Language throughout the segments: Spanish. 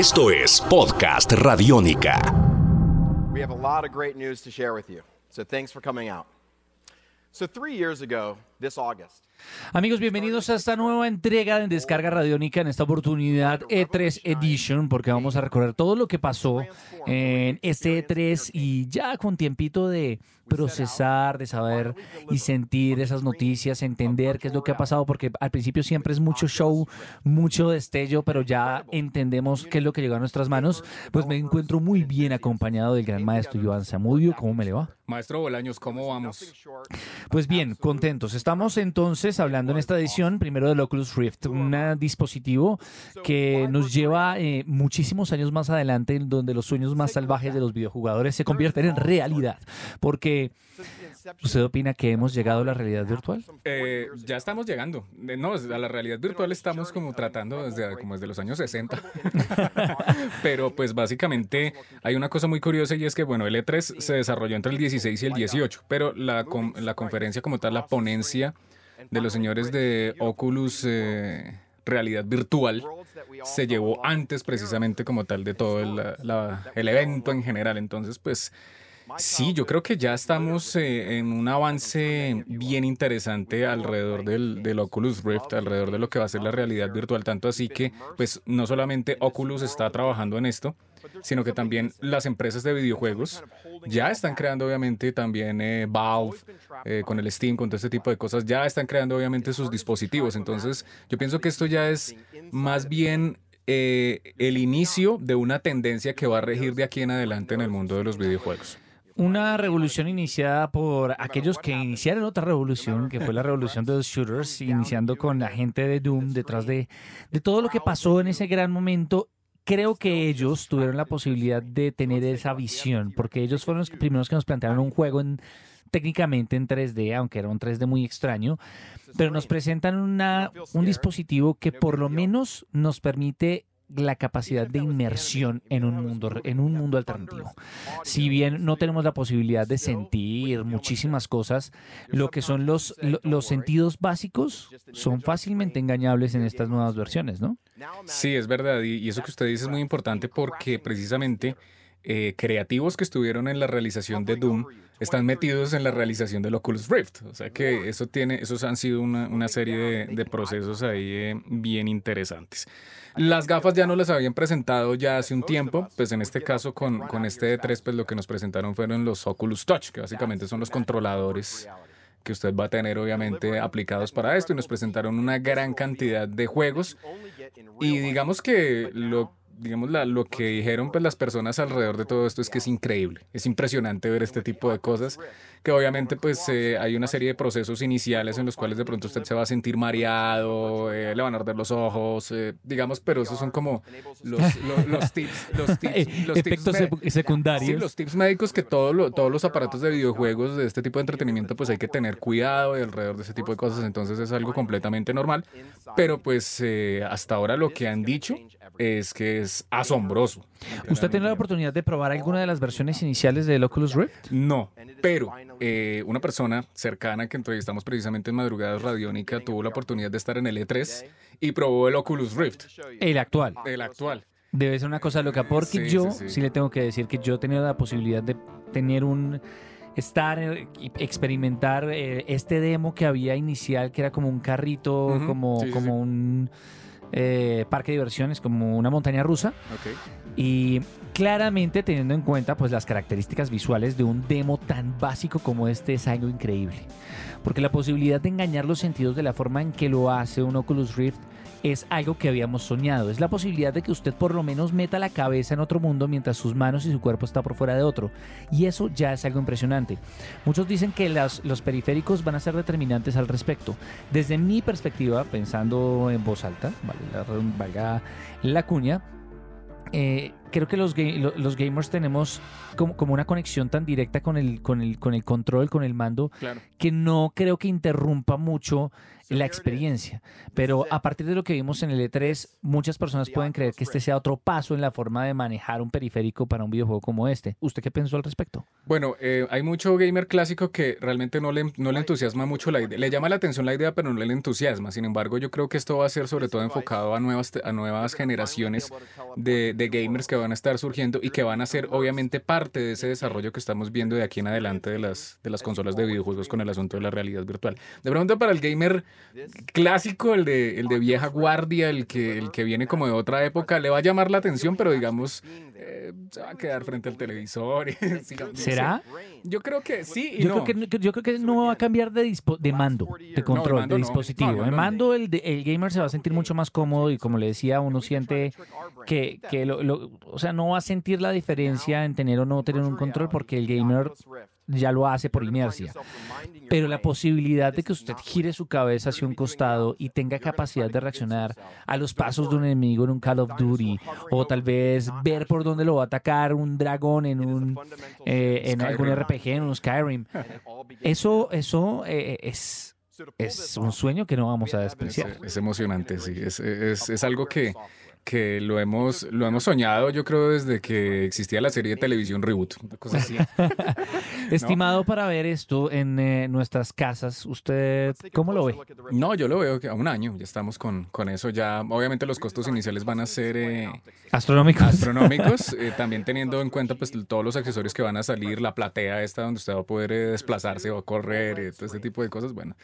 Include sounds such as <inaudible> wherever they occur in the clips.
Esto es Podcast Radiónica. We have a lot of great news to share with you. So thanks for coming out. So years ago, this August, Amigos, bienvenidos a esta nueva entrega de Descarga Radiónica en esta oportunidad E3 Edition, porque vamos a recorrer todo lo que pasó en este E3 y ya con tiempito de procesar, de saber y sentir esas noticias, entender qué es lo que ha pasado, porque al principio siempre es mucho show, mucho destello, pero ya entendemos qué es lo que llegó a nuestras manos. Pues me encuentro muy bien acompañado del gran maestro Joan Zamudio. ¿Cómo me le va? Maestro Bolaños, ¿cómo vamos? Pues bien, contentos. Estamos entonces hablando en esta edición primero del Oculus Rift, un dispositivo que nos lleva eh, muchísimos años más adelante, en donde los sueños más salvajes de los videojugadores se convierten en realidad. Porque, ¿usted opina que hemos llegado a la realidad virtual? Eh, ya estamos llegando. Eh, No, a la realidad virtual estamos como tratando desde, como desde los años 60. <laughs> Pero pues básicamente hay una cosa muy curiosa y es que, bueno, el E3 se desarrolló entre el 16 y el 18, pero la, la conferencia como tal, la ponencia de los señores de Oculus eh, Realidad Virtual se llevó antes precisamente como tal de todo el, el evento en general. Entonces, pues sí, yo creo que ya estamos eh, en un avance bien interesante alrededor del, del Oculus Rift, alrededor de lo que va a ser la realidad virtual. Tanto así que, pues no solamente Oculus está trabajando en esto, sino que también las empresas de videojuegos ya están creando obviamente también eh, Valve eh, con el Steam, con todo este tipo de cosas, ya están creando obviamente sus dispositivos. Entonces yo pienso que esto ya es más bien eh, el inicio de una tendencia que va a regir de aquí en adelante en el mundo de los videojuegos. Una revolución iniciada por aquellos que iniciaron otra revolución, que fue la revolución de los shooters, iniciando con la gente de Doom detrás de, de todo lo que pasó en ese gran momento. Creo que ellos tuvieron la posibilidad de tener esa visión, porque ellos fueron los primeros que nos plantearon un juego en, técnicamente en 3D, aunque era un 3D muy extraño, pero nos presentan una, un dispositivo que por lo menos nos permite la capacidad de inmersión en un mundo en un mundo alternativo. Si bien no tenemos la posibilidad de sentir muchísimas cosas, lo que son los lo- los sentidos básicos son fácilmente engañables en estas nuevas versiones, ¿no? Sí, es verdad. Y, eso que usted dice es muy importante porque precisamente eh, creativos que estuvieron en la realización de Doom están metidos en la realización del Oculus Rift. O sea que eso tiene, esos han sido una, una serie de, de procesos ahí eh, bien interesantes. Las gafas ya no las habían presentado ya hace un tiempo, pues en este caso con, con este E3 pues lo que nos presentaron fueron los Oculus Touch, que básicamente son los controladores que usted va a tener obviamente aplicados para esto. Y nos presentaron una gran cantidad de juegos y digamos que lo digamos la- lo que dijeron pues las personas alrededor de todo esto es que es increíble es impresionante ver este tipo de cosas que obviamente pues eh, hay una serie de procesos iniciales en los cuales de pronto usted se va a sentir mareado eh, le van a arder los ojos eh, digamos pero esos son como los, los, los tips los <laughs> tips los Efectos secundarios. Sí, los tips médicos que todo lo- todos los aparatos de videojuegos de este tipo de entretenimiento pues hay que tener cuidado y alrededor de ese tipo de cosas, entonces es algo completamente normal, pero pues eh, hasta ahora lo que han dicho es que es asombroso. ¿Usted tenido la oportunidad de probar alguna de las versiones iniciales del Oculus Rift? No, pero eh, una persona cercana que entrevistamos precisamente en Madrugadas Radiónica tuvo la oportunidad de estar en el E3 y probó el Oculus Rift, El actual. el actual. Debe ser una cosa loca, porque Sí, yo sí, sí, sí. le tengo que decir que yo he tenido la posibilidad de tener un estar eh, y experimentar eh, este demo que había inicial que era como un carrito como sí, como sí. un eh, parque de diversiones como una montaña rusa. Y claramente teniendo en cuenta pues las características visuales de un demo tan básico como este es algo increíble. Porque la posibilidad de engañar los sentidos de la forma en que lo hace un Oculus Rift es algo que habíamos soñado. Es la posibilidad de que usted por lo menos meta la cabeza en otro mundo mientras sus manos y su cuerpo está por fuera de otro. Y eso ya es algo impresionante. Muchos dicen que las- los periféricos van a ser determinantes al respecto. Desde mi perspectiva, pensando en voz alta, valga la cuña, eh, creo que los, los gamers tenemos como, como, una conexión tan directa con el, con, el, con el control, con el mando, que no creo que interrumpa mucho la experiencia. Pero a partir de lo que vimos en el E3, muchas personas pueden creer que este sea otro paso en la forma de manejar un periférico para un videojuego como este. ¿Usted qué pensó al respecto? Bueno, eh, hay mucho gamer clásico que realmente no le, no le entusiasma mucho la idea. Le llama la atención la idea, pero no le entusiasma. Sin embargo, yo creo que esto va a ser sobre todo enfocado a nuevas, a nuevas generaciones de, de gamers que van a estar surgiendo y que van a ser obviamente parte de ese desarrollo que estamos viendo de aquí en adelante de las, de las consolas de videojuegos con el asunto de la realidad virtual. De pronto para el gamer clásico, el de, el de vieja guardia, el que, el que viene como de otra época, le va a llamar la atención, pero digamos, se va a quedar frente al televisor. <laughs> ¿Será? Yo creo que sí. Y yo, no. creo que, yo creo que no va a cambiar de, de mando, de control, de dispositivo. el mando, el, el, gamer se va a sentir mucho más cómodo y como le decía, uno siente que, que lo, o sea, no va a sentir la diferencia en tener o no tener un control porque el gamer ya lo hace por inercia. Pero la posibilidad de que usted gire su cabeza hacia un costado y tenga capacidad de reaccionar a los pasos de un enemigo en un Call of Duty, o tal vez ver por dónde lo va a atacar un dragón en un eh, en algún RPG, en un Skyrim, eso, eso eh, es es un sueño que no vamos a despreciar. Es, emocionante, sí. Es, es, es, algo que, que lo hemos, lo hemos soñado, yo creo, desde que existía la serie de televisión Reboot, una cosa así. <laughs> Estimado para ver esto en eh, nuestras casas, ¿usted cómo lo ve? No, yo lo veo que a un año, ya estamos con, con eso. Ya, obviamente, los costos iniciales van a ser eh, astronómicos. Astronómicos, eh, <laughs> también teniendo en cuenta pues todos los accesorios que van a salir, la platea esta donde usted va a poder desplazarse o correr, todo este tipo de cosas. Bueno,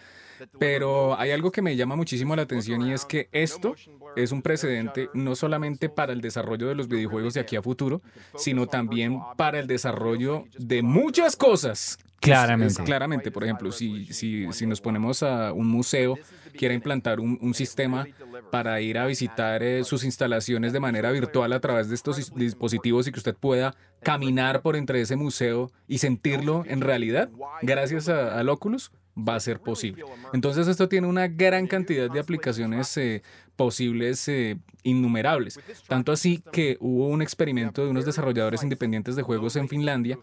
pero hay algo que me llama muchísimo la atención y es que esto es un precedente no solamente para el desarrollo de los videojuegos de aquí a futuro, sino también para el desarrollo de muchas cosas. Claramente. claramente, por ejemplo, si, si, si nos ponemos a un museo, quiera implantar un, un sistema para ir a visitar eh, sus instalaciones de manera virtual a través de estos dispositivos y que usted pueda caminar por entre ese museo y sentirlo en realidad, gracias al Oculus, va a ser posible. Entonces esto tiene una gran cantidad de aplicaciones eh, posibles eh, innumerables. Tanto así que hubo un experimento de unos desarrolladores independientes de juegos en Finlandia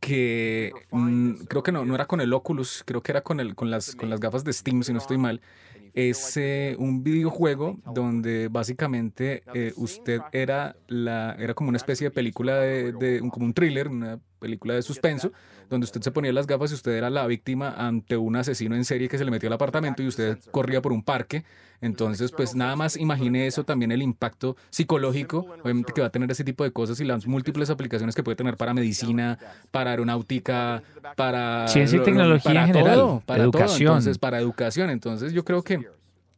que mm, creo que no, no era con el Oculus, creo que era con, el, con, las, con las gafas de Steam, si no estoy mal. Es eh, un videojuego donde básicamente usted era, la, era como una especie de película, de, de un, como un thriller, una película de suspenso, donde usted se ponía las gafas y usted era la víctima ante un asesino en serie que se le metió al apartamento y usted corría por un parque. Entonces, pues nada más imagine eso también el impacto psicológico, obviamente que va a tener ese tipo de cosas y las múltiples aplicaciones que puede tener para medicina, para aeronáutica, para ciencia y tecnología en general, para educación. Entonces, para educación. Entonces, yo creo que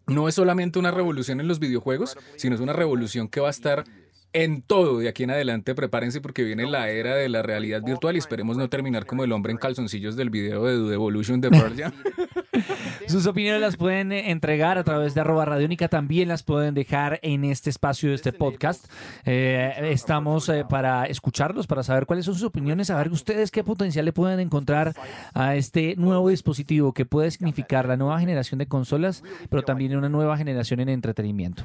no es solamente una revolución en los videojuegos, sino es una revolución que va a estar en todo de aquí en adelante. Prepárense porque viene la era de la realidad virtual y esperemos no terminar como el hombre en calzoncillos del video de Dude Evolution de <laughs> Pearl Sus opiniones las pueden eh, entregar a través de arroba radiónica, también las pueden dejar en este espacio de este podcast. Eh, estamos eh, para escucharlos, para saber cuáles son sus opiniones, saber ustedes qué potencial le pueden encontrar a este nuevo dispositivo que puede significar la nueva generación de consolas, pero también una nueva generación en entretenimiento.